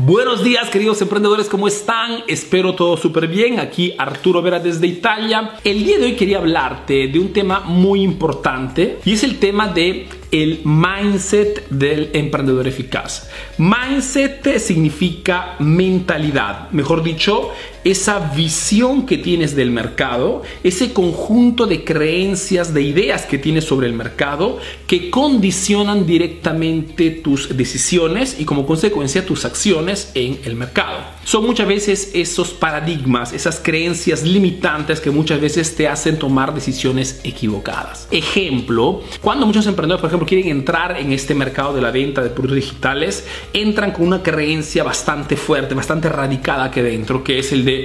Buenos días queridos emprendedores, ¿cómo están? Espero todo súper bien. Aquí Arturo Vera desde Italia. El día de hoy quería hablarte de un tema muy importante y es el tema de el mindset del emprendedor eficaz. Mindset significa mentalidad, mejor dicho, esa visión que tienes del mercado, ese conjunto de creencias, de ideas que tienes sobre el mercado que condicionan directamente tus decisiones y como consecuencia tus acciones en el mercado. Son muchas veces esos paradigmas, esas creencias limitantes que muchas veces te hacen tomar decisiones equivocadas. Ejemplo, cuando muchos emprendedores, por ejemplo, quieren entrar en este mercado de la venta de productos digitales, entran con una creencia bastante fuerte, bastante radicada que dentro, que es el de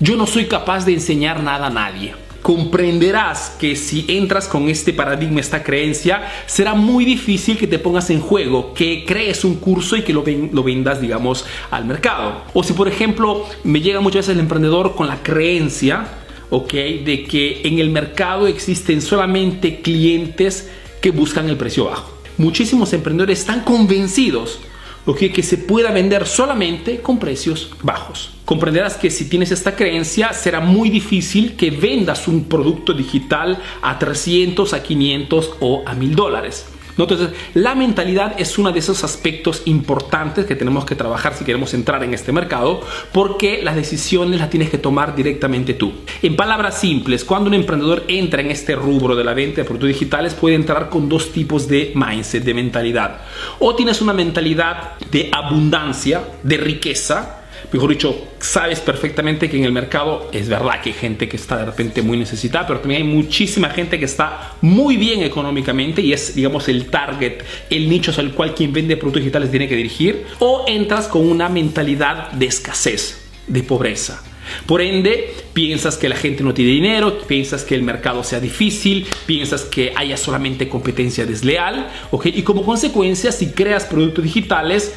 yo no soy capaz de enseñar nada a nadie comprenderás que si entras con este paradigma, esta creencia, será muy difícil que te pongas en juego, que crees un curso y que lo, lo vendas, digamos, al mercado. O si, por ejemplo, me llega muchas veces el emprendedor con la creencia, ok, de que en el mercado existen solamente clientes que buscan el precio bajo. Muchísimos emprendedores están convencidos okay, que se pueda vender solamente con precios bajos. Comprenderás que si tienes esta creencia será muy difícil que vendas un producto digital a 300, a 500 o a 1000 dólares. Entonces, la mentalidad es uno de esos aspectos importantes que tenemos que trabajar si queremos entrar en este mercado, porque las decisiones las tienes que tomar directamente tú. En palabras simples, cuando un emprendedor entra en este rubro de la venta de productos digitales, puede entrar con dos tipos de mindset, de mentalidad. O tienes una mentalidad de abundancia, de riqueza, mejor dicho, sabes perfectamente que en el mercado es verdad que hay gente que está de repente muy necesitada, pero también hay muchísima gente que está muy bien económicamente y es, digamos, el target, el nicho al cual quien vende productos digitales tiene que dirigir, o entras con una mentalidad de escasez, de pobreza. Por ende, piensas que la gente no tiene dinero, piensas que el mercado sea difícil, piensas que haya solamente competencia desleal, ¿ok? Y como consecuencia, si creas productos digitales,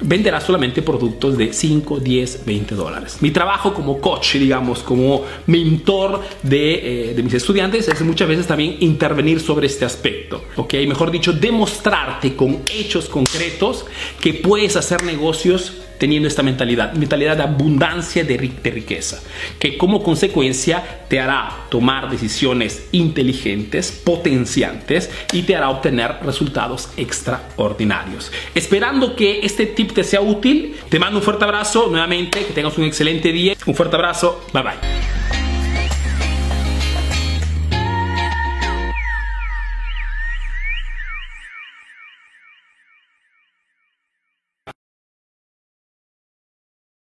venderá solamente productos de 5, 10, 20 dólares. Mi trabajo como coach, digamos, como mentor de, eh, de, mis estudiantes es muchas veces también intervenir sobre este aspecto, ¿ok? Mejor dicho, demostrarte con hechos concretos que puedes hacer negocios teniendo esta mentalidad, mentalidad de abundancia de, riqueza, que como consecuencia te hará tomar decisiones inteligentes, potenciantes y te hará obtener resultados extraordinarios. Esperando que este tip te sea útil, te mando un fuerte abrazo nuevamente, que tengas un excelente día, un fuerte abrazo, bye bye.